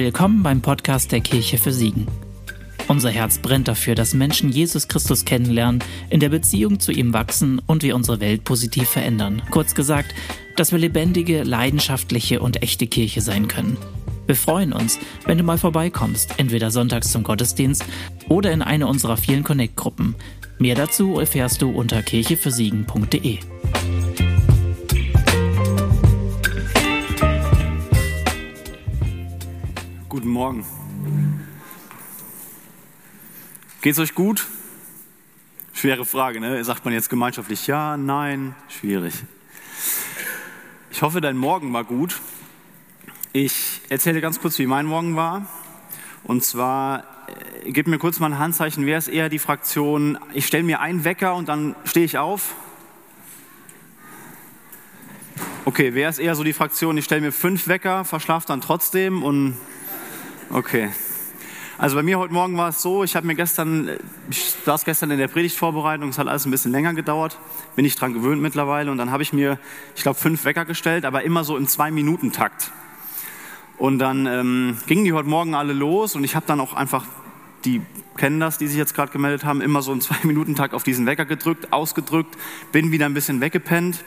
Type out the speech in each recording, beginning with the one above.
Willkommen beim Podcast der Kirche für Siegen. Unser Herz brennt dafür, dass Menschen Jesus Christus kennenlernen, in der Beziehung zu ihm wachsen und wir unsere Welt positiv verändern. Kurz gesagt, dass wir lebendige, leidenschaftliche und echte Kirche sein können. Wir freuen uns, wenn du mal vorbeikommst, entweder sonntags zum Gottesdienst oder in eine unserer vielen Connect-Gruppen. Mehr dazu erfährst du unter kirchefürsiegen.de. Guten Morgen. Geht's euch gut? Schwere Frage, ne? Sagt man jetzt gemeinschaftlich ja, nein? Schwierig. Ich hoffe, dein Morgen war gut. Ich erzähle ganz kurz, wie mein Morgen war. Und zwar, äh, gib mir kurz mal ein Handzeichen, wer ist eher die Fraktion, ich stelle mir einen Wecker und dann stehe ich auf? Okay, wer ist eher so die Fraktion, ich stelle mir fünf Wecker, verschlafe dann trotzdem und okay. Also bei mir heute Morgen war es so, ich habe mir gestern, ich saß gestern in der Predigtvorbereitung, es hat alles ein bisschen länger gedauert, bin ich dran gewöhnt mittlerweile und dann habe ich mir, ich glaube, fünf Wecker gestellt, aber immer so im Zwei-Minuten-Takt. Und dann ähm, gingen die heute Morgen alle los und ich habe dann auch einfach, die kennen das, die sich jetzt gerade gemeldet haben, immer so einen Zwei-Minuten-Tag auf diesen Wecker gedrückt, ausgedrückt, bin wieder ein bisschen weggepennt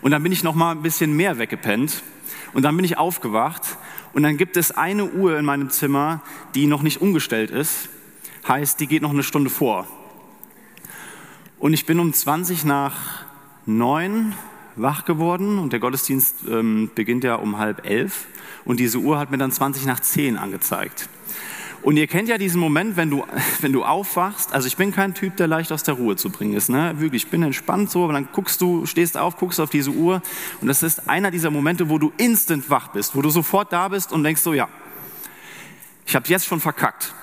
und dann bin ich noch mal ein bisschen mehr weggepennt und dann bin ich aufgewacht und dann gibt es eine Uhr in meinem Zimmer, die noch nicht umgestellt ist, heißt, die geht noch eine Stunde vor. Und ich bin um 20 nach neun wach geworden und der Gottesdienst ähm, beginnt ja um halb elf und diese Uhr hat mir dann 20 nach 10 angezeigt. Und ihr kennt ja diesen Moment, wenn du, wenn du aufwachst. Also ich bin kein Typ, der leicht aus der Ruhe zu bringen ist. Ne? Wirklich, ich bin entspannt so, aber dann guckst du, stehst auf, guckst auf diese Uhr und das ist einer dieser Momente, wo du instant wach bist, wo du sofort da bist und denkst so, ja, ich habe jetzt schon verkackt.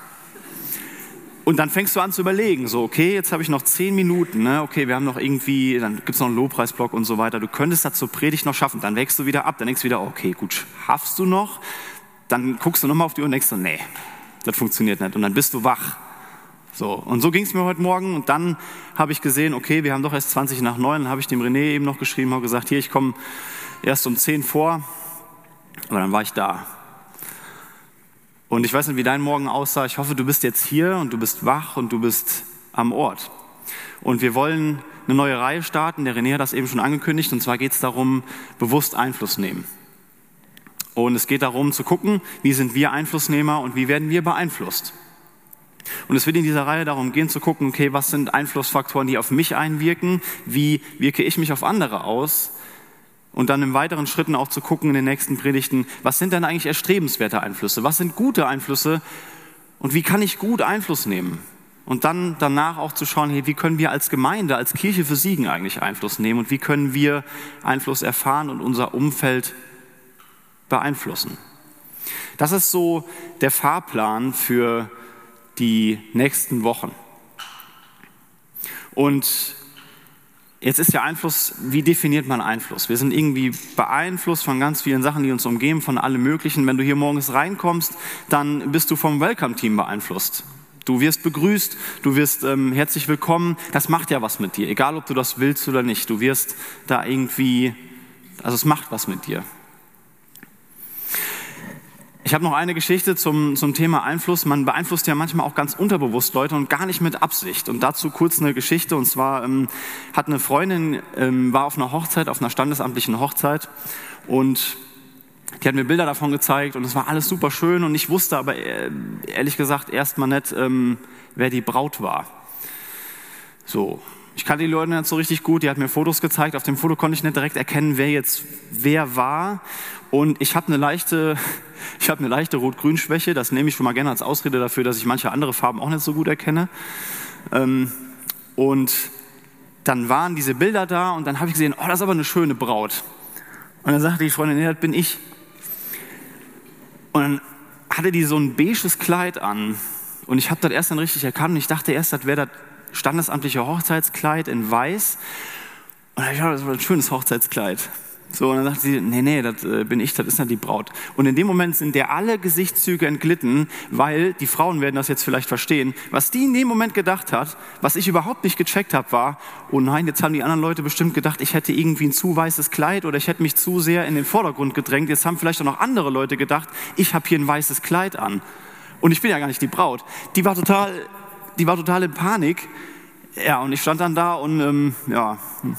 Und dann fängst du an zu überlegen, so, okay, jetzt habe ich noch zehn Minuten, ne? okay, wir haben noch irgendwie, dann gibt es noch einen Lobpreisblock und so weiter. Du könntest das zur Predigt noch schaffen. Dann wächst du wieder ab, dann denkst du wieder, okay, gut, schaffst du noch? Dann guckst du nochmal auf die Uhr und denkst so, nee, das funktioniert nicht. Und dann bist du wach. So, und so ging es mir heute Morgen. Und dann habe ich gesehen, okay, wir haben doch erst 20 nach neun. Dann habe ich dem René eben noch geschrieben, habe gesagt, hier, ich komme erst um zehn vor. Aber dann war ich da. Und ich weiß nicht, wie dein Morgen aussah. Ich hoffe, du bist jetzt hier und du bist wach und du bist am Ort. Und wir wollen eine neue Reihe starten. Der René hat das eben schon angekündigt. Und zwar geht es darum, bewusst Einfluss nehmen. Und es geht darum zu gucken, wie sind wir Einflussnehmer und wie werden wir beeinflusst. Und es wird in dieser Reihe darum gehen zu gucken, okay, was sind Einflussfaktoren, die auf mich einwirken? Wie wirke ich mich auf andere aus? Und dann in weiteren Schritten auch zu gucken in den nächsten Predigten, was sind denn eigentlich erstrebenswerte Einflüsse? Was sind gute Einflüsse? Und wie kann ich gut Einfluss nehmen? Und dann danach auch zu schauen, hey, wie können wir als Gemeinde, als Kirche für Siegen eigentlich Einfluss nehmen? Und wie können wir Einfluss erfahren und unser Umfeld beeinflussen? Das ist so der Fahrplan für die nächsten Wochen. Und Jetzt ist ja Einfluss, wie definiert man Einfluss? Wir sind irgendwie beeinflusst von ganz vielen Sachen, die uns umgeben, von allem Möglichen. Wenn du hier morgens reinkommst, dann bist du vom Welcome-Team beeinflusst. Du wirst begrüßt, du wirst ähm, herzlich willkommen. Das macht ja was mit dir, egal ob du das willst oder nicht. Du wirst da irgendwie, also es macht was mit dir. Ich habe noch eine Geschichte zum, zum Thema Einfluss. Man beeinflusst ja manchmal auch ganz unterbewusst Leute und gar nicht mit Absicht. Und dazu kurz eine Geschichte. Und zwar ähm, hat eine Freundin, ähm, war auf einer Hochzeit, auf einer standesamtlichen Hochzeit. Und die hat mir Bilder davon gezeigt und es war alles super schön. Und ich wusste aber äh, ehrlich gesagt erstmal nicht, ähm, wer die Braut war. So, ich kannte die Leute nicht so richtig gut, die hat mir Fotos gezeigt. Auf dem Foto konnte ich nicht direkt erkennen, wer jetzt wer war. Und ich habe eine leichte, ich habe eine leichte Rot-Grün-Schwäche. Das nehme ich schon mal gerne als Ausrede dafür, dass ich manche andere Farben auch nicht so gut erkenne. Ähm, und dann waren diese Bilder da und dann habe ich gesehen, oh, das ist aber eine schöne Braut. Und dann sagte die Freundin, nee, das bin ich. Und dann hatte die so ein beiges Kleid an. Und ich habe das erst dann richtig erkannt und ich dachte erst, das wäre das standesamtliche Hochzeitskleid in weiß. Und ich dachte, das war ein schönes Hochzeitskleid. So, und dann sagt sie, nee, nee, das äh, bin ich, das ist ja die Braut. Und in dem Moment sind der alle Gesichtszüge entglitten, weil, die Frauen werden das jetzt vielleicht verstehen, was die in dem Moment gedacht hat, was ich überhaupt nicht gecheckt habe, war, oh nein, jetzt haben die anderen Leute bestimmt gedacht, ich hätte irgendwie ein zu weißes Kleid oder ich hätte mich zu sehr in den Vordergrund gedrängt. Jetzt haben vielleicht auch noch andere Leute gedacht, ich habe hier ein weißes Kleid an. Und ich bin ja gar nicht die Braut. Die war total, die war total in Panik. Ja, und ich stand dann da und, ähm, ja, hm.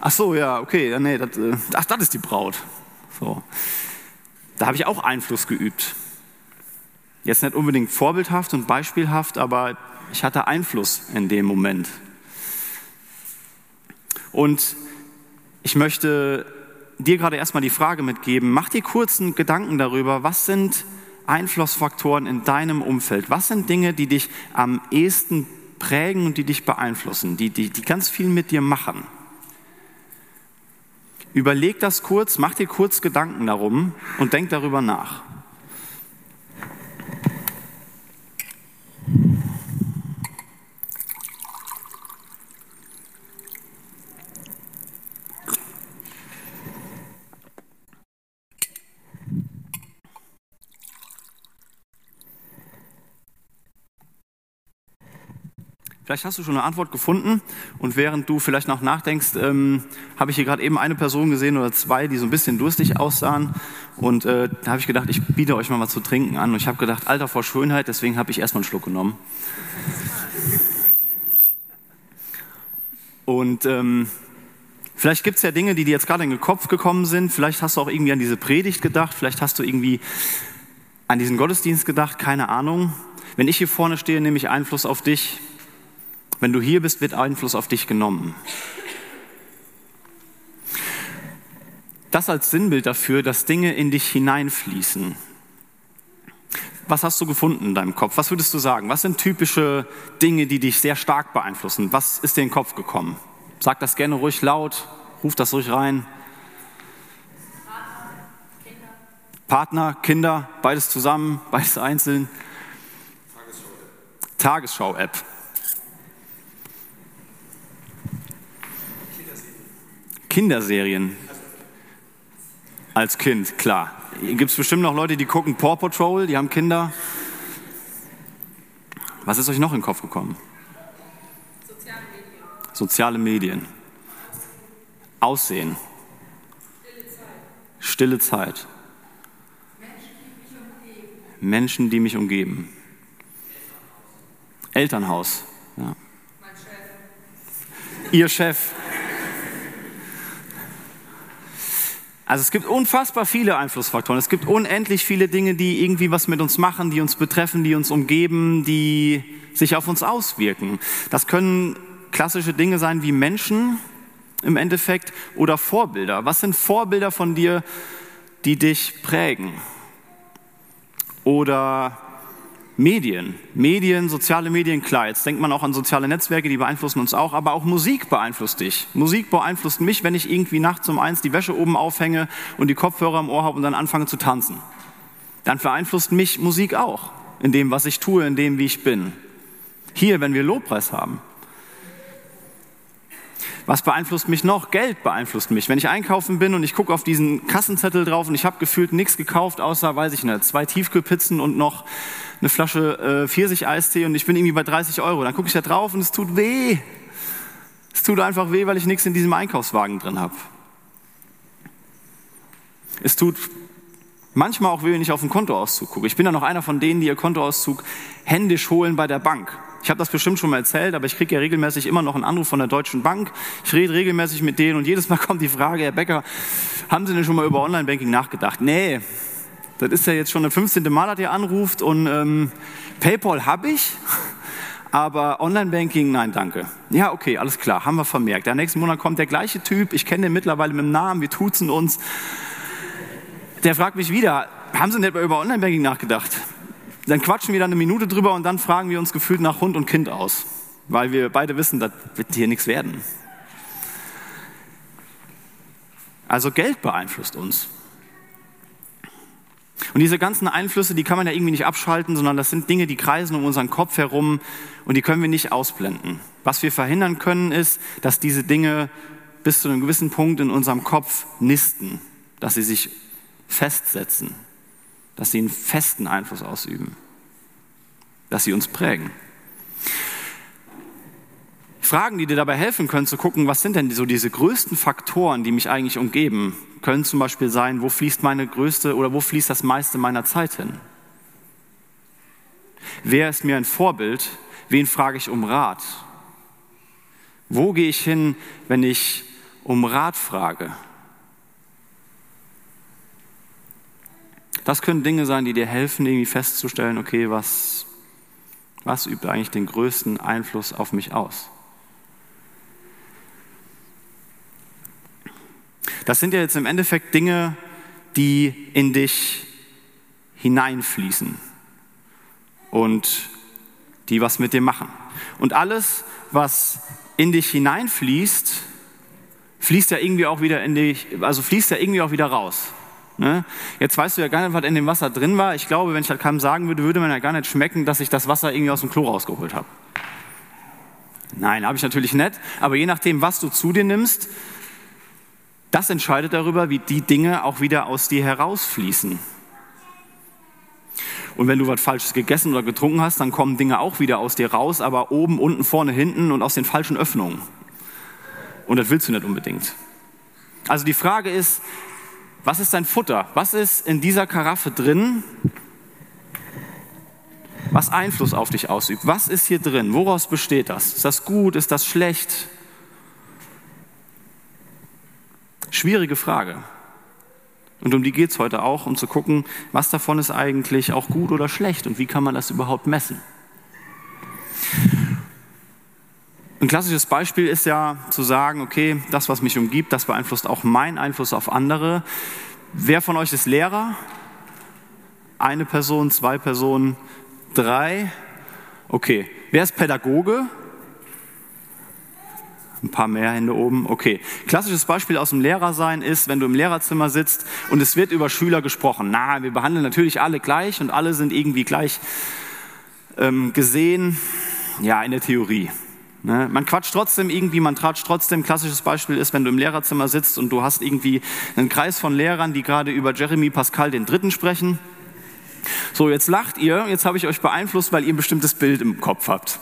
Ach so, ja, okay, ja, nee, das, äh, ach, das ist die Braut. So. Da habe ich auch Einfluss geübt. Jetzt nicht unbedingt vorbildhaft und beispielhaft, aber ich hatte Einfluss in dem Moment. Und ich möchte dir gerade erstmal die Frage mitgeben, mach dir kurzen Gedanken darüber, was sind Einflussfaktoren in deinem Umfeld? Was sind Dinge, die dich am ehesten prägen und die dich beeinflussen, die, die, die ganz viel mit dir machen? Überleg das kurz, mach dir kurz Gedanken darum und denk darüber nach. Vielleicht hast du schon eine Antwort gefunden. Und während du vielleicht noch nachdenkst, ähm, habe ich hier gerade eben eine Person gesehen oder zwei, die so ein bisschen durstig aussahen. Und äh, da habe ich gedacht, ich biete euch mal was zu trinken an. Und ich habe gedacht, Alter vor Schönheit, deswegen habe ich erstmal einen Schluck genommen. Und ähm, vielleicht gibt es ja Dinge, die dir jetzt gerade in den Kopf gekommen sind, vielleicht hast du auch irgendwie an diese Predigt gedacht, vielleicht hast du irgendwie an diesen Gottesdienst gedacht, keine Ahnung. Wenn ich hier vorne stehe, nehme ich Einfluss auf dich wenn du hier bist, wird Einfluss auf dich genommen. Das als Sinnbild dafür, dass Dinge in dich hineinfließen. Was hast du gefunden in deinem Kopf? Was würdest du sagen? Was sind typische Dinge, die dich sehr stark beeinflussen? Was ist dir in den Kopf gekommen? Sag das gerne ruhig laut, ruf das ruhig rein. Partner, Kinder, beides zusammen, beides einzeln. Tagesschau-App. Tagesschau Kinderserien. Als Kind, klar. Gibt es bestimmt noch Leute, die gucken Paw Patrol, die haben Kinder. Was ist euch noch in den Kopf gekommen? Soziale Medien. Soziale Medien. Aussehen. Stille Zeit. Stille Zeit. Menschen, die mich umgeben. Elternhaus. Ja. Chef. Ihr Chef. Also es gibt unfassbar viele Einflussfaktoren. Es gibt unendlich viele Dinge, die irgendwie was mit uns machen, die uns betreffen, die uns umgeben, die sich auf uns auswirken. Das können klassische Dinge sein wie Menschen im Endeffekt oder Vorbilder. Was sind Vorbilder von dir, die dich prägen? Oder Medien, Medien, soziale Medien, klar, jetzt denkt man auch an soziale Netzwerke, die beeinflussen uns auch, aber auch Musik beeinflusst dich. Musik beeinflusst mich, wenn ich irgendwie nachts um eins die Wäsche oben aufhänge und die Kopfhörer im Ohr habe und dann anfange zu tanzen. Dann beeinflusst mich Musik auch, in dem, was ich tue, in dem, wie ich bin. Hier, wenn wir Lobpreis haben, was beeinflusst mich noch? Geld beeinflusst mich. Wenn ich einkaufen bin und ich gucke auf diesen Kassenzettel drauf und ich habe gefühlt nichts gekauft, außer, weiß ich nicht, zwei Tiefkühlpizzen und noch eine Flasche äh, Pfirsich-Eistee und ich bin irgendwie bei 30 Euro. Dann gucke ich da drauf und es tut weh. Es tut einfach weh, weil ich nichts in diesem Einkaufswagen drin habe. Es tut manchmal auch weh, wenn ich auf den Kontoauszug gucke. Ich bin ja noch einer von denen, die ihr Kontoauszug händisch holen bei der Bank. Ich habe das bestimmt schon mal erzählt, aber ich kriege ja regelmäßig immer noch einen Anruf von der Deutschen Bank. Ich rede regelmäßig mit denen und jedes Mal kommt die Frage, Herr Becker, haben Sie denn schon mal über Online-Banking nachgedacht? Nee, das ist ja jetzt schon der 15. Mal, dass ihr anruft und ähm, PayPal habe ich, aber Online-Banking, nein, danke. Ja, okay, alles klar, haben wir vermerkt. Der nächsten Monat kommt der gleiche Typ, ich kenne den mittlerweile mit dem Namen, wir tuzen uns. Der fragt mich wieder, haben Sie mal über Online-Banking nachgedacht? Dann quatschen wir dann eine Minute drüber und dann fragen wir uns gefühlt nach Hund und Kind aus, weil wir beide wissen, das wird hier nichts werden. Also Geld beeinflusst uns. Und diese ganzen Einflüsse, die kann man ja irgendwie nicht abschalten, sondern das sind Dinge, die kreisen um unseren Kopf herum und die können wir nicht ausblenden. Was wir verhindern können, ist, dass diese Dinge bis zu einem gewissen Punkt in unserem Kopf nisten, dass sie sich festsetzen, dass sie einen festen Einfluss ausüben, dass sie uns prägen. Fragen, die dir dabei helfen können zu gucken, was sind denn so diese größten Faktoren, die mich eigentlich umgeben, können zum Beispiel sein, wo fließt meine größte oder wo fließt das meiste meiner Zeit hin? Wer ist mir ein Vorbild? Wen frage ich um Rat? Wo gehe ich hin, wenn ich um Rat frage? Das können Dinge sein, die dir helfen, irgendwie festzustellen, okay, was, was übt eigentlich den größten Einfluss auf mich aus? Das sind ja jetzt im Endeffekt Dinge, die in dich hineinfließen und die was mit dir machen. Und alles, was in dich hineinfließt, fließt ja irgendwie auch wieder in dich, also fließt ja irgendwie auch wieder raus. Ne? Jetzt weißt du ja gar nicht, was in dem Wasser drin war. Ich glaube, wenn ich das keinem sagen würde, würde man ja gar nicht schmecken, dass ich das Wasser irgendwie aus dem Klo rausgeholt habe. Nein, habe ich natürlich nicht. Aber je nachdem, was du zu dir nimmst, das entscheidet darüber, wie die Dinge auch wieder aus dir herausfließen. Und wenn du was Falsches gegessen oder getrunken hast, dann kommen Dinge auch wieder aus dir raus, aber oben, unten, vorne, hinten und aus den falschen Öffnungen. Und das willst du nicht unbedingt. Also die Frage ist, was ist dein Futter? Was ist in dieser Karaffe drin, was Einfluss auf dich ausübt? Was ist hier drin? Woraus besteht das? Ist das gut? Ist das schlecht? Schwierige Frage. Und um die geht es heute auch, um zu gucken, was davon ist eigentlich auch gut oder schlecht und wie kann man das überhaupt messen. Ein klassisches Beispiel ist ja zu sagen, okay, das, was mich umgibt, das beeinflusst auch meinen Einfluss auf andere. Wer von euch ist Lehrer? Eine Person, zwei Personen, drei? Okay. Wer ist Pädagoge? Ein paar mehr Hände oben. Okay. Klassisches Beispiel aus dem Lehrersein ist, wenn du im Lehrerzimmer sitzt und es wird über Schüler gesprochen. Na, wir behandeln natürlich alle gleich und alle sind irgendwie gleich ähm, gesehen. Ja, in der Theorie. Ne? Man quatscht trotzdem irgendwie, man tratscht trotzdem. Klassisches Beispiel ist, wenn du im Lehrerzimmer sitzt und du hast irgendwie einen Kreis von Lehrern, die gerade über Jeremy Pascal den Dritten sprechen. So, jetzt lacht ihr, jetzt habe ich euch beeinflusst, weil ihr ein bestimmtes Bild im Kopf habt.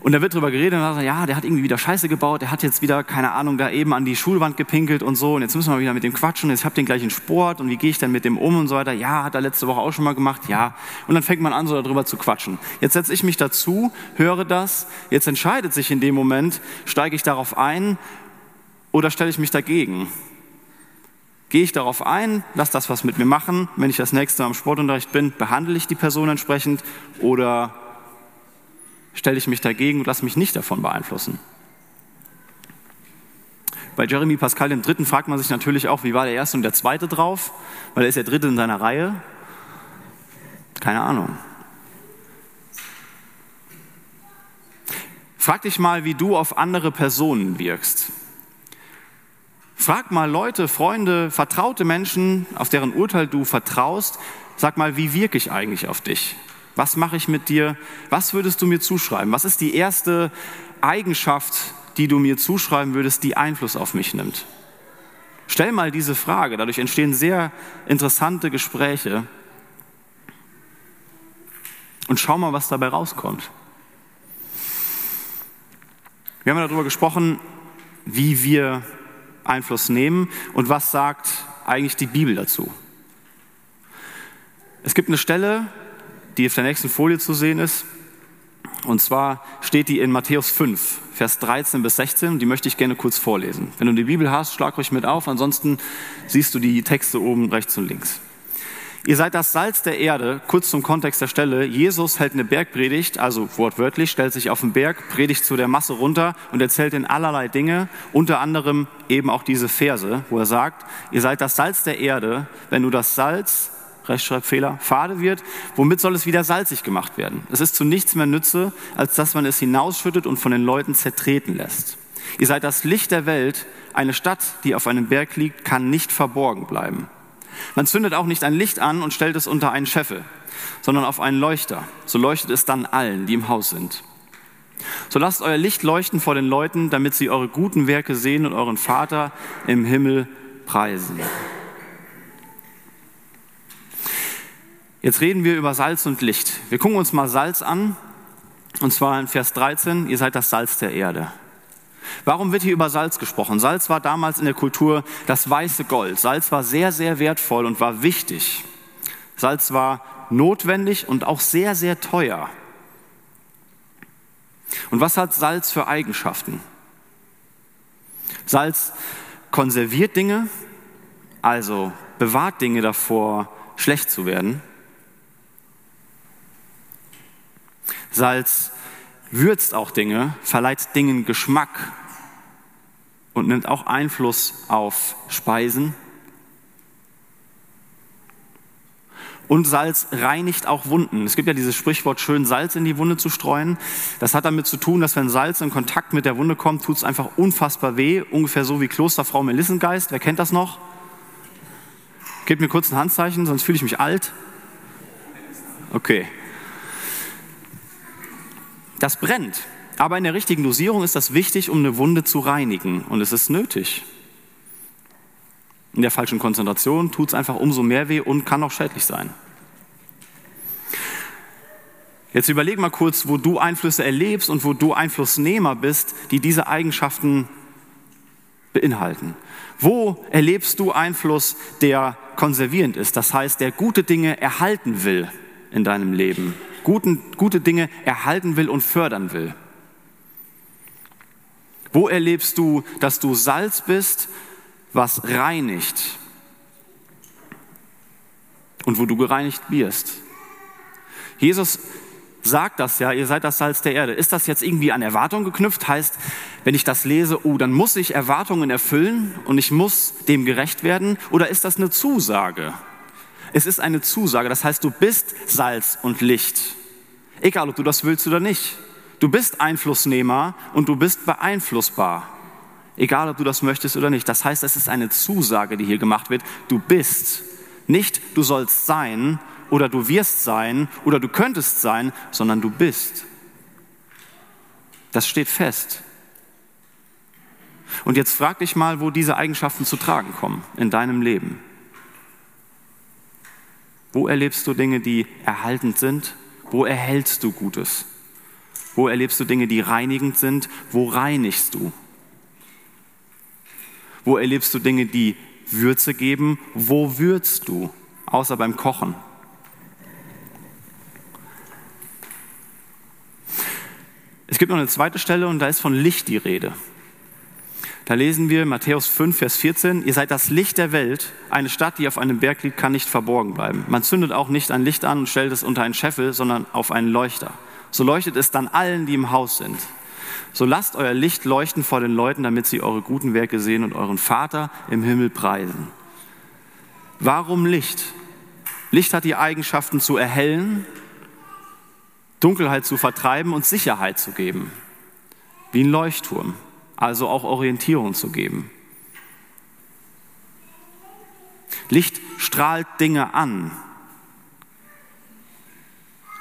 Und da wird drüber geredet und ja, der hat irgendwie wieder Scheiße gebaut, der hat jetzt wieder, keine Ahnung, da eben an die Schulwand gepinkelt und so und jetzt müssen wir wieder mit dem quatschen, jetzt habt ihr den gleichen Sport und wie gehe ich denn mit dem um und so weiter. Ja, hat er letzte Woche auch schon mal gemacht, ja. Und dann fängt man an, so darüber zu quatschen. Jetzt setze ich mich dazu, höre das, jetzt entscheidet sich in dem Moment, steige ich darauf ein oder stelle ich mich dagegen. Gehe ich darauf ein, lass das was mit mir machen, wenn ich das nächste Mal im Sportunterricht bin, behandle ich die Person entsprechend oder stelle ich mich dagegen und lasse mich nicht davon beeinflussen. Bei Jeremy Pascal dem Dritten fragt man sich natürlich auch, wie war der Erste und der Zweite drauf, weil er ist der Dritte in seiner Reihe. Keine Ahnung. Frag dich mal, wie du auf andere Personen wirkst. Frag mal Leute, Freunde, vertraute Menschen, auf deren Urteil du vertraust. Sag mal, wie wirke ich eigentlich auf dich? Was mache ich mit dir? Was würdest du mir zuschreiben? Was ist die erste Eigenschaft, die du mir zuschreiben würdest, die Einfluss auf mich nimmt? Stell mal diese Frage. Dadurch entstehen sehr interessante Gespräche. Und schau mal, was dabei rauskommt. Wir haben darüber gesprochen, wie wir Einfluss nehmen und was sagt eigentlich die Bibel dazu. Es gibt eine Stelle die auf der nächsten Folie zu sehen ist. Und zwar steht die in Matthäus 5, Vers 13 bis 16. Die möchte ich gerne kurz vorlesen. Wenn du die Bibel hast, schlag ruhig mit auf. Ansonsten siehst du die Texte oben rechts und links. Ihr seid das Salz der Erde. Kurz zum Kontext der Stelle. Jesus hält eine Bergpredigt, also wortwörtlich, stellt sich auf den Berg, predigt zu der Masse runter und erzählt in allerlei Dinge, unter anderem eben auch diese Verse, wo er sagt, ihr seid das Salz der Erde. Wenn du das Salz Rechtschreibfehler, fade wird, womit soll es wieder salzig gemacht werden? Es ist zu nichts mehr Nütze, als dass man es hinausschüttet und von den Leuten zertreten lässt. Ihr seid das Licht der Welt. Eine Stadt, die auf einem Berg liegt, kann nicht verborgen bleiben. Man zündet auch nicht ein Licht an und stellt es unter einen Scheffel, sondern auf einen Leuchter. So leuchtet es dann allen, die im Haus sind. So lasst euer Licht leuchten vor den Leuten, damit sie eure guten Werke sehen und euren Vater im Himmel preisen. Jetzt reden wir über Salz und Licht. Wir gucken uns mal Salz an, und zwar in Vers 13, ihr seid das Salz der Erde. Warum wird hier über Salz gesprochen? Salz war damals in der Kultur das weiße Gold. Salz war sehr, sehr wertvoll und war wichtig. Salz war notwendig und auch sehr, sehr teuer. Und was hat Salz für Eigenschaften? Salz konserviert Dinge, also bewahrt Dinge davor, schlecht zu werden. Salz würzt auch Dinge, verleiht Dingen Geschmack und nimmt auch Einfluss auf Speisen. Und Salz reinigt auch Wunden. Es gibt ja dieses Sprichwort, schön Salz in die Wunde zu streuen. Das hat damit zu tun, dass wenn Salz in Kontakt mit der Wunde kommt, tut es einfach unfassbar weh. Ungefähr so wie Klosterfrau Melissengeist. Wer kennt das noch? Gebt mir kurz ein Handzeichen, sonst fühle ich mich alt. Okay. Das brennt. Aber in der richtigen Dosierung ist das wichtig, um eine Wunde zu reinigen. Und es ist nötig. In der falschen Konzentration tut es einfach umso mehr weh und kann auch schädlich sein. Jetzt überleg mal kurz, wo du Einflüsse erlebst und wo du Einflussnehmer bist, die diese Eigenschaften beinhalten. Wo erlebst du Einfluss, der konservierend ist, das heißt, der gute Dinge erhalten will in deinem Leben, guten, gute Dinge erhalten will und fördern will? Wo erlebst du, dass du Salz bist, was reinigt und wo du gereinigt wirst. Jesus sagt das ja, ihr seid das Salz der Erde. Ist das jetzt irgendwie an Erwartungen geknüpft? Heißt, wenn ich das lese, oh, dann muss ich Erwartungen erfüllen und ich muss dem gerecht werden? Oder ist das eine Zusage? Es ist eine Zusage, das heißt, du bist Salz und Licht. Egal, ob du das willst oder nicht. Du bist Einflussnehmer und du bist beeinflussbar. Egal, ob du das möchtest oder nicht. Das heißt, es ist eine Zusage, die hier gemacht wird. Du bist. Nicht du sollst sein oder du wirst sein oder du könntest sein, sondern du bist. Das steht fest. Und jetzt frag dich mal, wo diese Eigenschaften zu tragen kommen in deinem Leben. Wo erlebst du Dinge, die erhaltend sind? Wo erhältst du Gutes? Wo erlebst du Dinge, die reinigend sind? Wo reinigst du? Wo erlebst du Dinge, die Würze geben? Wo würzt du? Außer beim Kochen. Es gibt noch eine zweite Stelle und da ist von Licht die Rede. Da lesen wir Matthäus 5, Vers 14, ihr seid das Licht der Welt. Eine Stadt, die auf einem Berg liegt, kann nicht verborgen bleiben. Man zündet auch nicht ein Licht an und stellt es unter einen Scheffel, sondern auf einen Leuchter. So leuchtet es dann allen, die im Haus sind. So lasst euer Licht leuchten vor den Leuten, damit sie eure guten Werke sehen und euren Vater im Himmel preisen. Warum Licht? Licht hat die Eigenschaften zu erhellen, Dunkelheit zu vertreiben und Sicherheit zu geben. Wie ein Leuchtturm, also auch Orientierung zu geben. Licht strahlt Dinge an,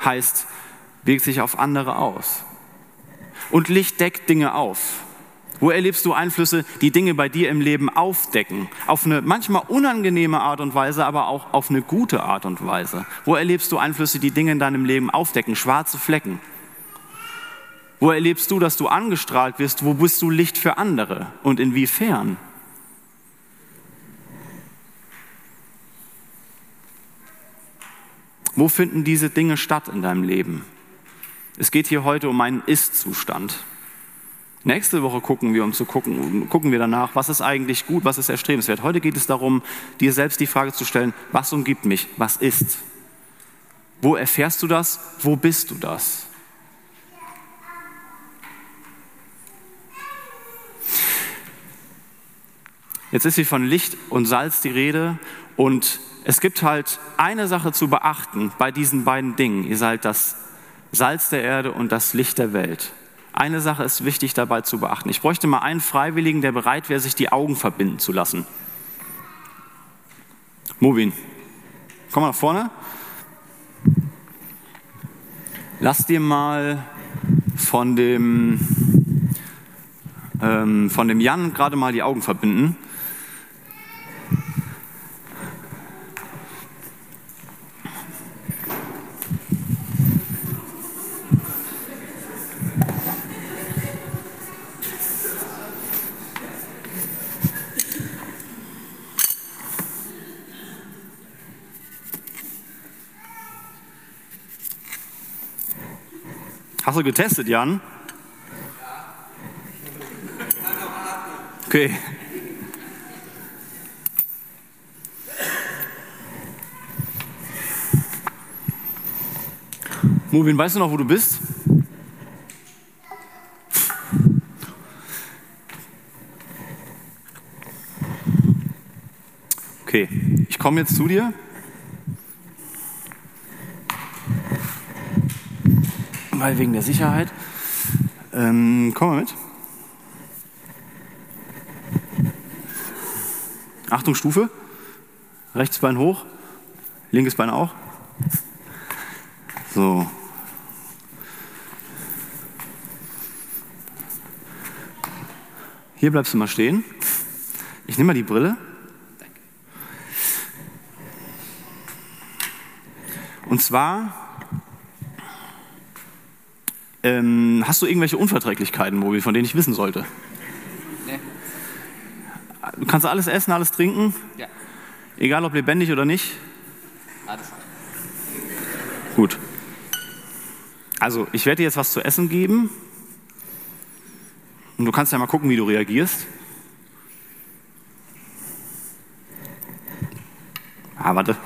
heißt, wirkt sich auf andere aus. Und Licht deckt Dinge auf. Wo erlebst du Einflüsse, die Dinge bei dir im Leben aufdecken? Auf eine manchmal unangenehme Art und Weise, aber auch auf eine gute Art und Weise. Wo erlebst du Einflüsse, die Dinge in deinem Leben aufdecken? Schwarze Flecken. Wo erlebst du, dass du angestrahlt wirst? Wo bist du Licht für andere? Und inwiefern? Wo finden diese Dinge statt in deinem Leben? Es geht hier heute um einen Ist-Zustand. Nächste Woche gucken wir, um zu gucken, gucken wir danach, was ist eigentlich gut, was ist erstrebenswert. Heute geht es darum, dir selbst die Frage zu stellen, was umgibt mich, was ist? Wo erfährst du das? Wo bist du das? Jetzt ist hier von Licht und Salz die Rede und es gibt halt eine Sache zu beachten bei diesen beiden Dingen. Ihr seid das Salz der Erde und das Licht der Welt. Eine Sache ist wichtig dabei zu beachten. Ich bräuchte mal einen Freiwilligen, der bereit wäre, sich die Augen verbinden zu lassen. Mubin, komm mal nach vorne. Lass dir mal von dem, ähm, von dem Jan gerade mal die Augen verbinden. Hast du getestet, Jan? Okay. Mubin, weißt du noch, wo du bist? Okay, ich komme jetzt zu dir. Weil wegen der Sicherheit. Ähm, komm mal mit. Achtung, Stufe. Rechts Bein hoch, linkes Bein auch. So. Hier bleibst du mal stehen. Ich nehme mal die Brille. Und zwar ähm, hast du irgendwelche Unverträglichkeiten, Mobil, von denen ich wissen sollte? Nee. Du kannst alles essen, alles trinken? Ja. Egal ob lebendig oder nicht? Alles. Gut. Also, ich werde dir jetzt was zu essen geben. Und du kannst ja mal gucken, wie du reagierst. Ah, warte.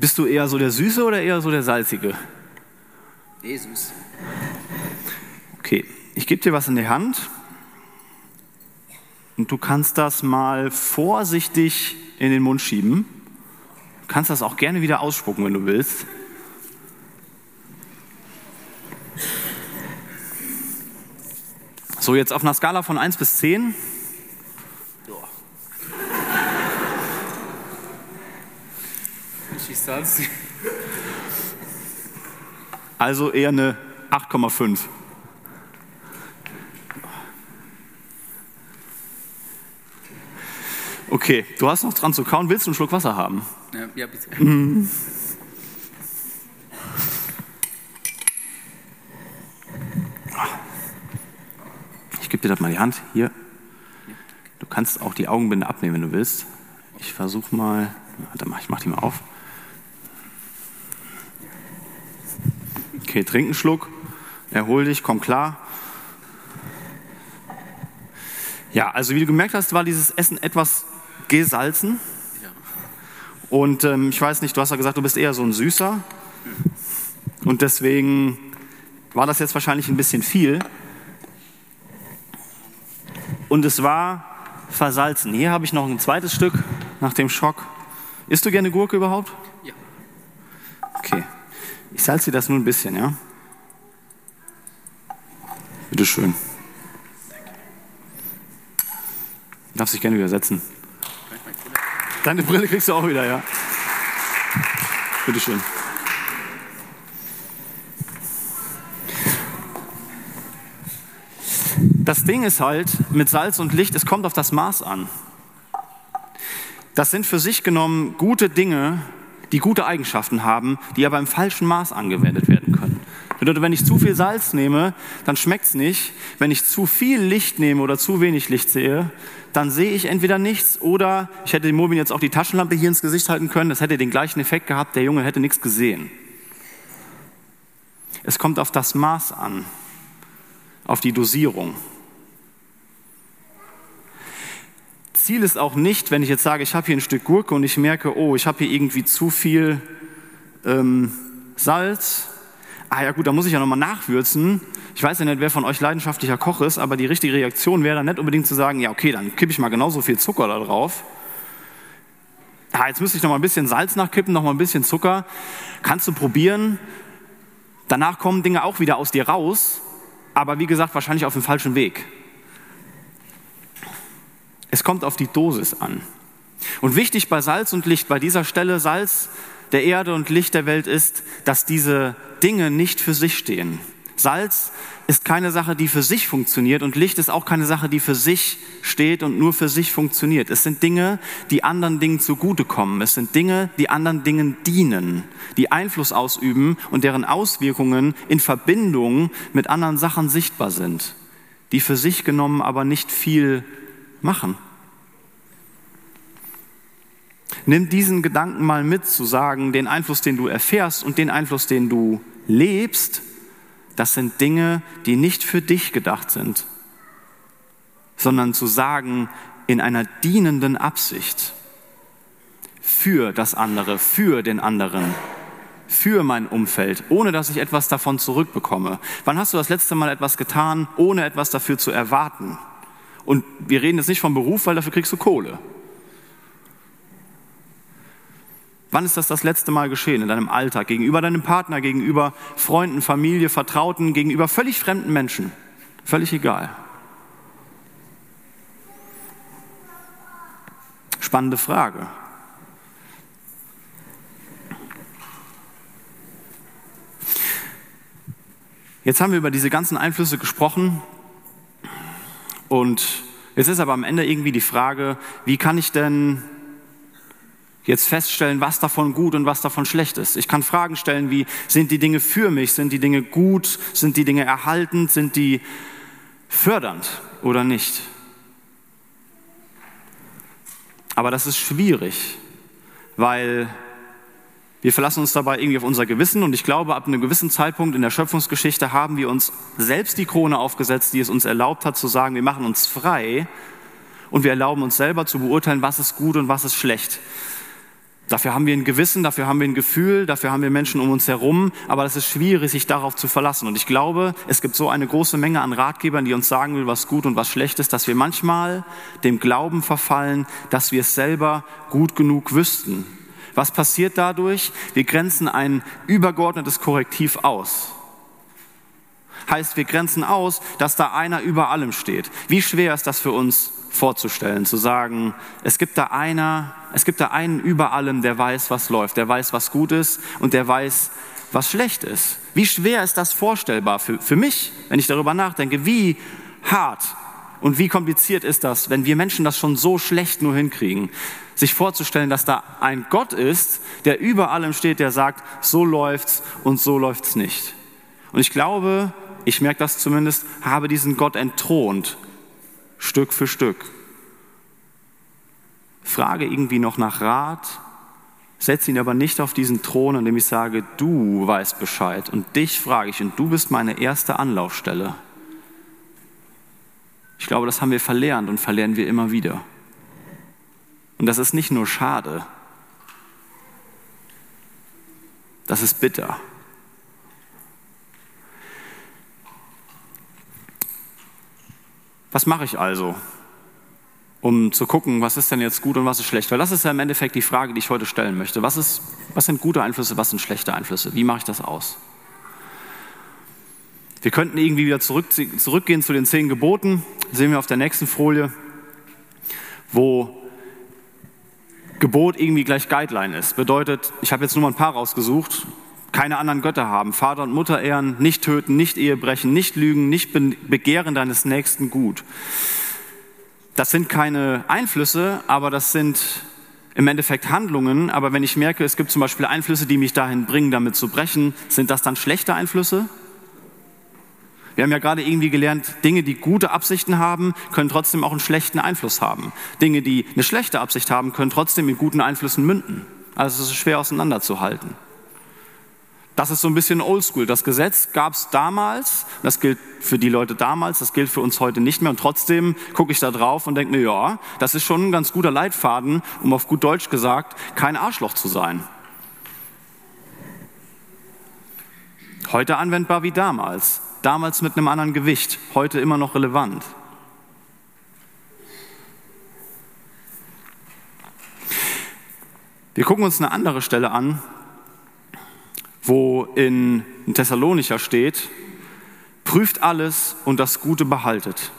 Bist du eher so der Süße oder eher so der Salzige? Nee, süß. Okay, ich gebe dir was in die Hand und du kannst das mal vorsichtig in den Mund schieben. Du kannst das auch gerne wieder ausspucken, wenn du willst. So, jetzt auf einer Skala von 1 bis 10. Schießt Also eher eine 8,5. Okay, du hast noch dran zu kauen. Willst du einen Schluck Wasser haben? Ja, ja bitte. Mhm. Ich gebe dir das mal die Hand. Hier. Du kannst auch die Augenbinde abnehmen, wenn du willst. Ich versuche mal. Warte mal, ich mache die mal auf. Okay, trink einen Schluck, erhol dich, komm klar. Ja, also wie du gemerkt hast, war dieses Essen etwas gesalzen. Und ähm, ich weiß nicht, du hast ja gesagt, du bist eher so ein Süßer. Und deswegen war das jetzt wahrscheinlich ein bisschen viel. Und es war versalzen. Hier habe ich noch ein zweites Stück nach dem Schock. Isst du gerne Gurke überhaupt? Salze das nur ein bisschen, ja? Bitte schön. Du darfst dich gerne wieder setzen. Deine Brille kriegst du auch wieder, ja? Bitte schön. Das Ding ist halt mit Salz und Licht, es kommt auf das Maß an. Das sind für sich genommen gute Dinge, die gute Eigenschaften haben, die aber im falschen Maß angewendet werden können. Bedeutet, wenn ich zu viel Salz nehme, dann schmeckt es nicht. Wenn ich zu viel Licht nehme oder zu wenig Licht sehe, dann sehe ich entweder nichts oder ich hätte dem Mobin jetzt auch die Taschenlampe hier ins Gesicht halten können. Das hätte den gleichen Effekt gehabt. Der Junge hätte nichts gesehen. Es kommt auf das Maß an, auf die Dosierung. Ziel ist auch nicht, wenn ich jetzt sage, ich habe hier ein Stück Gurke und ich merke, oh, ich habe hier irgendwie zu viel ähm, Salz. Ah ja gut, da muss ich ja nochmal nachwürzen. Ich weiß ja nicht, wer von euch leidenschaftlicher Koch ist, aber die richtige Reaktion wäre dann nicht unbedingt zu sagen, ja okay, dann kippe ich mal genauso viel Zucker da drauf. Ah, jetzt müsste ich noch mal ein bisschen Salz nachkippen, noch mal ein bisschen Zucker. Kannst du probieren. Danach kommen Dinge auch wieder aus dir raus, aber wie gesagt, wahrscheinlich auf dem falschen Weg. Es kommt auf die Dosis an. Und wichtig bei Salz und Licht, bei dieser Stelle, Salz der Erde und Licht der Welt ist, dass diese Dinge nicht für sich stehen. Salz ist keine Sache, die für sich funktioniert und Licht ist auch keine Sache, die für sich steht und nur für sich funktioniert. Es sind Dinge, die anderen Dingen zugutekommen. Es sind Dinge, die anderen Dingen dienen, die Einfluss ausüben und deren Auswirkungen in Verbindung mit anderen Sachen sichtbar sind, die für sich genommen aber nicht viel machen. Nimm diesen Gedanken mal mit, zu sagen, den Einfluss, den du erfährst und den Einfluss, den du lebst, das sind Dinge, die nicht für dich gedacht sind, sondern zu sagen, in einer dienenden Absicht, für das andere, für den anderen, für mein Umfeld, ohne dass ich etwas davon zurückbekomme. Wann hast du das letzte Mal etwas getan, ohne etwas dafür zu erwarten? Und wir reden jetzt nicht vom Beruf, weil dafür kriegst du Kohle. Wann ist das das letzte Mal geschehen in deinem Alltag, gegenüber deinem Partner, gegenüber Freunden, Familie, Vertrauten, gegenüber völlig fremden Menschen? Völlig egal. Spannende Frage. Jetzt haben wir über diese ganzen Einflüsse gesprochen und jetzt ist aber am Ende irgendwie die Frage, wie kann ich denn jetzt feststellen, was davon gut und was davon schlecht ist. Ich kann Fragen stellen wie, sind die Dinge für mich, sind die Dinge gut, sind die Dinge erhaltend, sind die fördernd oder nicht. Aber das ist schwierig, weil wir verlassen uns dabei irgendwie auf unser Gewissen und ich glaube, ab einem gewissen Zeitpunkt in der Schöpfungsgeschichte haben wir uns selbst die Krone aufgesetzt, die es uns erlaubt hat zu sagen, wir machen uns frei und wir erlauben uns selber zu beurteilen, was ist gut und was ist schlecht. Dafür haben wir ein Gewissen, dafür haben wir ein Gefühl, dafür haben wir Menschen um uns herum, aber es ist schwierig, sich darauf zu verlassen. Und ich glaube, es gibt so eine große Menge an Ratgebern, die uns sagen will, was gut und was schlecht ist, dass wir manchmal dem Glauben verfallen, dass wir es selber gut genug wüssten. Was passiert dadurch? Wir grenzen ein übergeordnetes Korrektiv aus. Heißt, wir grenzen aus, dass da einer über allem steht. Wie schwer ist das für uns vorzustellen, zu sagen, es gibt da einer, es gibt da einen über allem, der weiß, was läuft, der weiß, was gut ist und der weiß, was schlecht ist. Wie schwer ist das vorstellbar für, für mich, wenn ich darüber nachdenke? Wie hart und wie kompliziert ist das, wenn wir Menschen das schon so schlecht nur hinkriegen, sich vorzustellen, dass da ein Gott ist, der über allem steht, der sagt, so läuft's und so läuft's nicht. Und ich glaube, ich merke das zumindest, habe diesen Gott entthront Stück für Stück. Frage irgendwie noch nach Rat, setze ihn aber nicht auf diesen Thron, indem ich sage, du weißt Bescheid und dich frage ich und du bist meine erste Anlaufstelle. Ich glaube, das haben wir verlernt und verlernen wir immer wieder. Und das ist nicht nur schade, das ist bitter. Was mache ich also, um zu gucken, was ist denn jetzt gut und was ist schlecht? Weil das ist ja im Endeffekt die Frage, die ich heute stellen möchte. Was, ist, was sind gute Einflüsse, was sind schlechte Einflüsse? Wie mache ich das aus? Wir könnten irgendwie wieder zurück, zurückgehen zu den zehn Geboten. Sehen wir auf der nächsten Folie, wo Gebot irgendwie gleich Guideline ist. Bedeutet, ich habe jetzt nur mal ein paar rausgesucht, keine anderen Götter haben, Vater und Mutter ehren, nicht töten, nicht Ehe brechen, nicht lügen, nicht begehren deines Nächsten gut. Das sind keine Einflüsse, aber das sind im Endeffekt Handlungen. Aber wenn ich merke, es gibt zum Beispiel Einflüsse, die mich dahin bringen, damit zu brechen, sind das dann schlechte Einflüsse? Wir haben ja gerade irgendwie gelernt, Dinge, die gute Absichten haben, können trotzdem auch einen schlechten Einfluss haben. Dinge, die eine schlechte Absicht haben, können trotzdem in guten Einflüssen münden. Also es ist schwer auseinanderzuhalten. Das ist so ein bisschen oldschool. Das Gesetz gab es damals, das gilt für die Leute damals, das gilt für uns heute nicht mehr. Und trotzdem gucke ich da drauf und denke mir, ja, das ist schon ein ganz guter Leitfaden, um auf gut Deutsch gesagt, kein Arschloch zu sein. Heute anwendbar wie damals. Damals mit einem anderen Gewicht, heute immer noch relevant. Wir gucken uns eine andere Stelle an, wo in Thessalonicher steht, prüft alles und das Gute behaltet.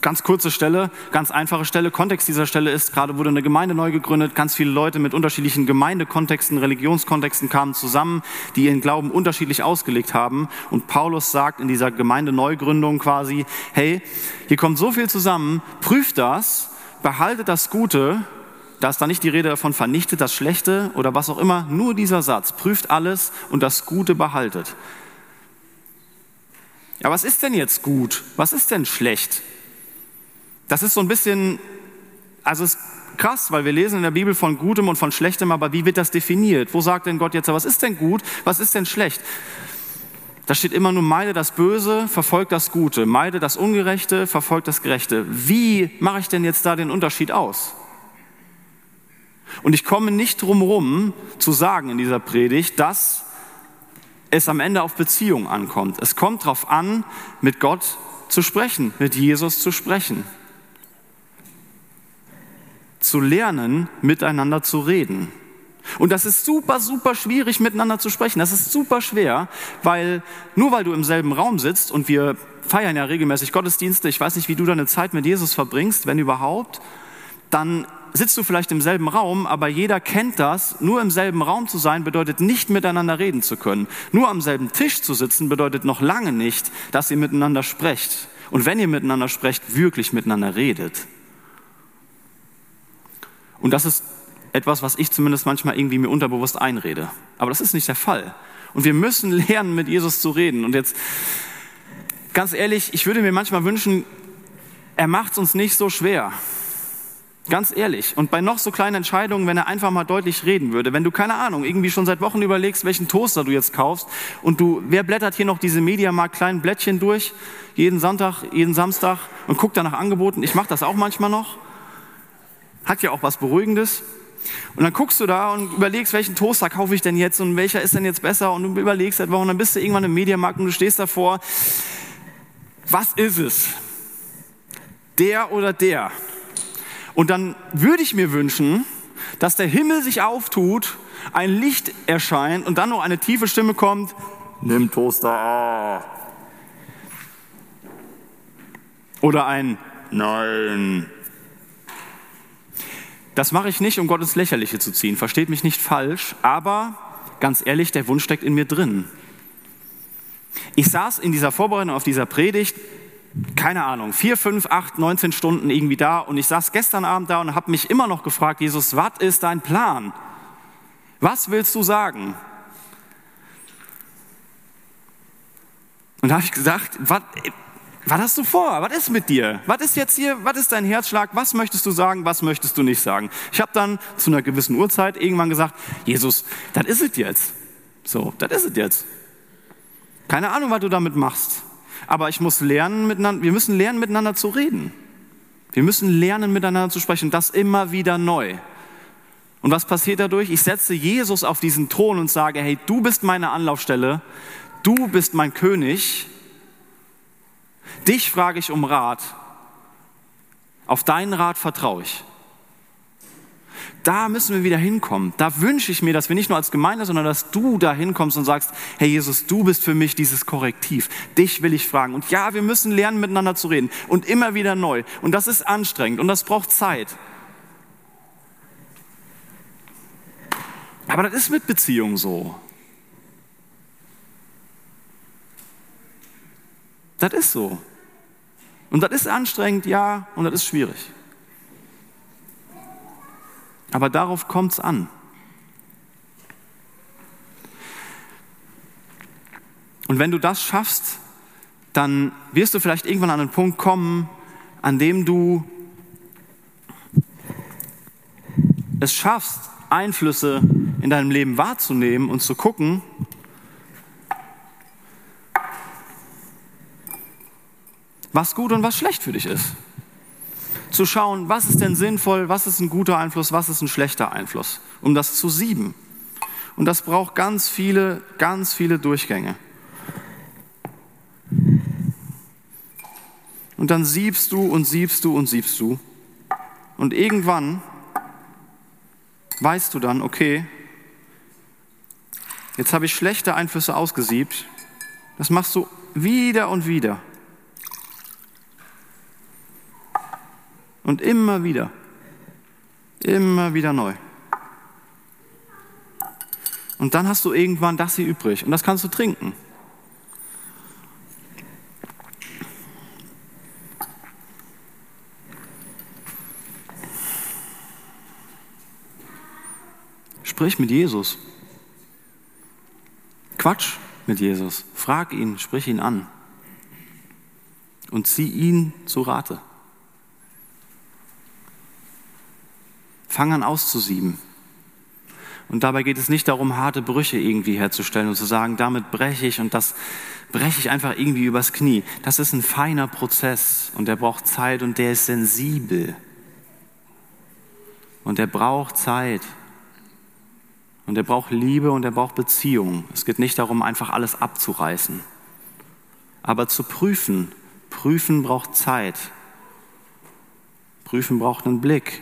Ganz kurze Stelle, ganz einfache Stelle. Kontext dieser Stelle ist, gerade wurde eine Gemeinde neu gegründet. Ganz viele Leute mit unterschiedlichen Gemeindekontexten, Religionskontexten kamen zusammen, die ihren Glauben unterschiedlich ausgelegt haben. Und Paulus sagt in dieser Gemeindeneugründung quasi, hey, hier kommt so viel zusammen, prüft das, behaltet das Gute, da ist da nicht die Rede davon, vernichtet das Schlechte oder was auch immer, nur dieser Satz, prüft alles und das Gute behaltet. Ja, was ist denn jetzt gut? Was ist denn schlecht? Das ist so ein bisschen, also es krass, weil wir lesen in der Bibel von Gutem und von Schlechtem, aber wie wird das definiert? Wo sagt denn Gott jetzt, was ist denn gut, was ist denn schlecht? Da steht immer nur, meide das Böse, verfolgt das Gute, meide das Ungerechte, verfolgt das Gerechte. Wie mache ich denn jetzt da den Unterschied aus? Und ich komme nicht drum rum zu sagen in dieser Predigt, dass es am Ende auf Beziehung ankommt. Es kommt darauf an, mit Gott zu sprechen, mit Jesus zu sprechen zu lernen, miteinander zu reden. Und das ist super, super schwierig, miteinander zu sprechen. Das ist super schwer, weil nur weil du im selben Raum sitzt und wir feiern ja regelmäßig Gottesdienste, ich weiß nicht, wie du deine Zeit mit Jesus verbringst, wenn überhaupt, dann sitzt du vielleicht im selben Raum, aber jeder kennt das. Nur im selben Raum zu sein bedeutet nicht miteinander reden zu können. Nur am selben Tisch zu sitzen bedeutet noch lange nicht, dass ihr miteinander sprecht. Und wenn ihr miteinander sprecht, wirklich miteinander redet. Und das ist etwas, was ich zumindest manchmal irgendwie mir unterbewusst einrede. Aber das ist nicht der Fall. Und wir müssen lernen, mit Jesus zu reden. Und jetzt, ganz ehrlich, ich würde mir manchmal wünschen, er macht es uns nicht so schwer. Ganz ehrlich. Und bei noch so kleinen Entscheidungen, wenn er einfach mal deutlich reden würde, wenn du keine Ahnung, irgendwie schon seit Wochen überlegst, welchen Toaster du jetzt kaufst und du, wer blättert hier noch diese Mediamarkt kleinen Blättchen durch, jeden Sonntag, jeden Samstag und guckt da nach Angeboten. Ich mache das auch manchmal noch. Hat ja auch was Beruhigendes. Und dann guckst du da und überlegst, welchen Toaster kaufe ich denn jetzt und welcher ist denn jetzt besser und du überlegst etwa und dann bist du irgendwann im Mediamarkt und du stehst davor. Was ist es? Der oder der? Und dann würde ich mir wünschen, dass der Himmel sich auftut, ein Licht erscheint und dann noch eine tiefe Stimme kommt, nimm Toaster A. Oder ein Nein. Das mache ich nicht, um Gott ins Lächerliche zu ziehen. Versteht mich nicht falsch, aber ganz ehrlich, der Wunsch steckt in mir drin. Ich saß in dieser Vorbereitung auf dieser Predigt, keine Ahnung, vier, fünf, acht, neunzehn Stunden irgendwie da und ich saß gestern Abend da und habe mich immer noch gefragt, Jesus, was ist dein Plan? Was willst du sagen? Und da habe ich gesagt, was, was hast du vor? Was ist mit dir? Was ist jetzt hier? Was ist dein Herzschlag? Was möchtest du sagen? Was möchtest du nicht sagen? Ich habe dann zu einer gewissen Uhrzeit irgendwann gesagt, Jesus, das ist es jetzt. So, das ist es jetzt. Keine Ahnung, was du damit machst. Aber ich muss lernen, miteinander, wir müssen lernen, miteinander zu reden. Wir müssen lernen, miteinander zu sprechen. Das immer wieder neu. Und was passiert dadurch? Ich setze Jesus auf diesen Thron und sage, hey, du bist meine Anlaufstelle. Du bist mein König Dich frage ich um Rat. Auf deinen Rat vertraue ich. Da müssen wir wieder hinkommen. Da wünsche ich mir, dass wir nicht nur als Gemeinde, sondern dass du da hinkommst und sagst, hey Jesus, du bist für mich dieses Korrektiv. Dich will ich fragen. Und ja, wir müssen lernen, miteinander zu reden. Und immer wieder neu. Und das ist anstrengend und das braucht Zeit. Aber das ist mit Beziehungen so. Das ist so. Und das ist anstrengend, ja, und das ist schwierig. Aber darauf kommt es an. Und wenn du das schaffst, dann wirst du vielleicht irgendwann an einen Punkt kommen, an dem du es schaffst, Einflüsse in deinem Leben wahrzunehmen und zu gucken, was gut und was schlecht für dich ist. Zu schauen, was ist denn sinnvoll, was ist ein guter Einfluss, was ist ein schlechter Einfluss, um das zu sieben. Und das braucht ganz viele, ganz viele Durchgänge. Und dann siebst du und siebst du und siebst du. Und irgendwann weißt du dann, okay, jetzt habe ich schlechte Einflüsse ausgesiebt. Das machst du wieder und wieder. Und immer wieder. Immer wieder neu. Und dann hast du irgendwann das hier übrig und das kannst du trinken. Sprich mit Jesus. Quatsch mit Jesus. Frag ihn, sprich ihn an. Und zieh ihn zu Rate. Fang an auszusieben. Und dabei geht es nicht darum, harte Brüche irgendwie herzustellen und zu sagen, damit breche ich und das breche ich einfach irgendwie übers Knie. Das ist ein feiner Prozess und der braucht Zeit und der ist sensibel. Und der braucht Zeit. Und er braucht Liebe und er braucht Beziehung. Es geht nicht darum, einfach alles abzureißen. Aber zu prüfen, prüfen braucht Zeit. Prüfen braucht einen Blick.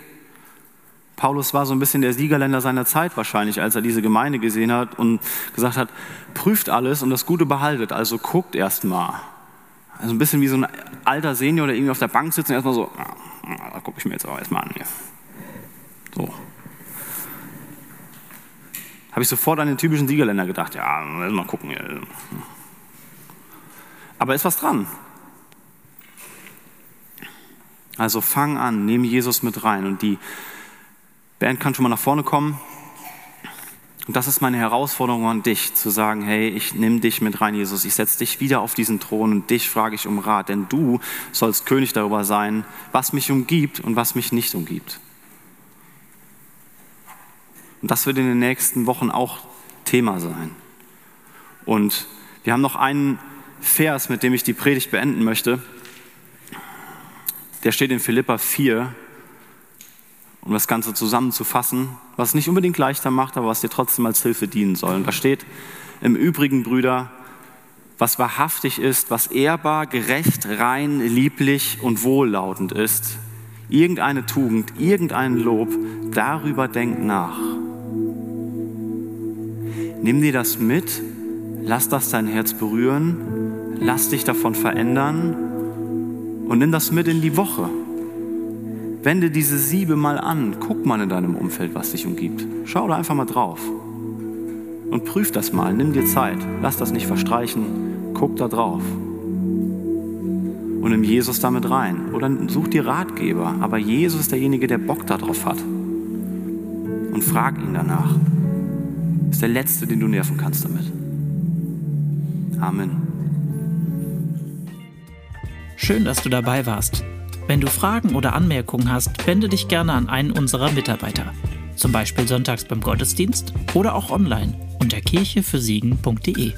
Paulus war so ein bisschen der Siegerländer seiner Zeit wahrscheinlich, als er diese Gemeinde gesehen hat und gesagt hat, prüft alles und das Gute behaltet, also guckt erst mal. Also ein bisschen wie so ein alter Senior, der irgendwie auf der Bank sitzt und erstmal so, da gucke ich mir jetzt auch erstmal an hier. So. Habe ich sofort an den typischen Siegerländer gedacht, ja, mal gucken. Aber ist was dran. Also fang an, nimm Jesus mit rein und die Band kann schon mal nach vorne kommen. Und das ist meine Herausforderung an dich, zu sagen, hey, ich nehme dich mit rein, Jesus, ich setze dich wieder auf diesen Thron und dich frage ich um Rat, denn du sollst König darüber sein, was mich umgibt und was mich nicht umgibt. Und das wird in den nächsten Wochen auch Thema sein. Und wir haben noch einen Vers, mit dem ich die Predigt beenden möchte. Der steht in Philippa 4, um das Ganze zusammenzufassen, was nicht unbedingt leichter macht, aber was dir trotzdem als Hilfe dienen soll. Und da steht im Übrigen, Brüder, was wahrhaftig ist, was ehrbar, gerecht, rein, lieblich und wohllautend ist, irgendeine Tugend, irgendein Lob, darüber denk nach. Nimm dir das mit, lass das dein Herz berühren, lass dich davon verändern und nimm das mit in die Woche. Wende diese Siebe mal an. Guck mal in deinem Umfeld, was dich umgibt. Schau da einfach mal drauf. Und prüf das mal. Nimm dir Zeit. Lass das nicht verstreichen. Guck da drauf. Und nimm Jesus damit rein. Oder such dir Ratgeber. Aber Jesus ist derjenige, der Bock darauf hat. Und frag ihn danach. Ist der Letzte, den du nerven kannst damit. Amen. Schön, dass du dabei warst. Wenn du Fragen oder Anmerkungen hast, wende dich gerne an einen unserer Mitarbeiter. Zum Beispiel sonntags beim Gottesdienst oder auch online unter kirchefürsiegen.de.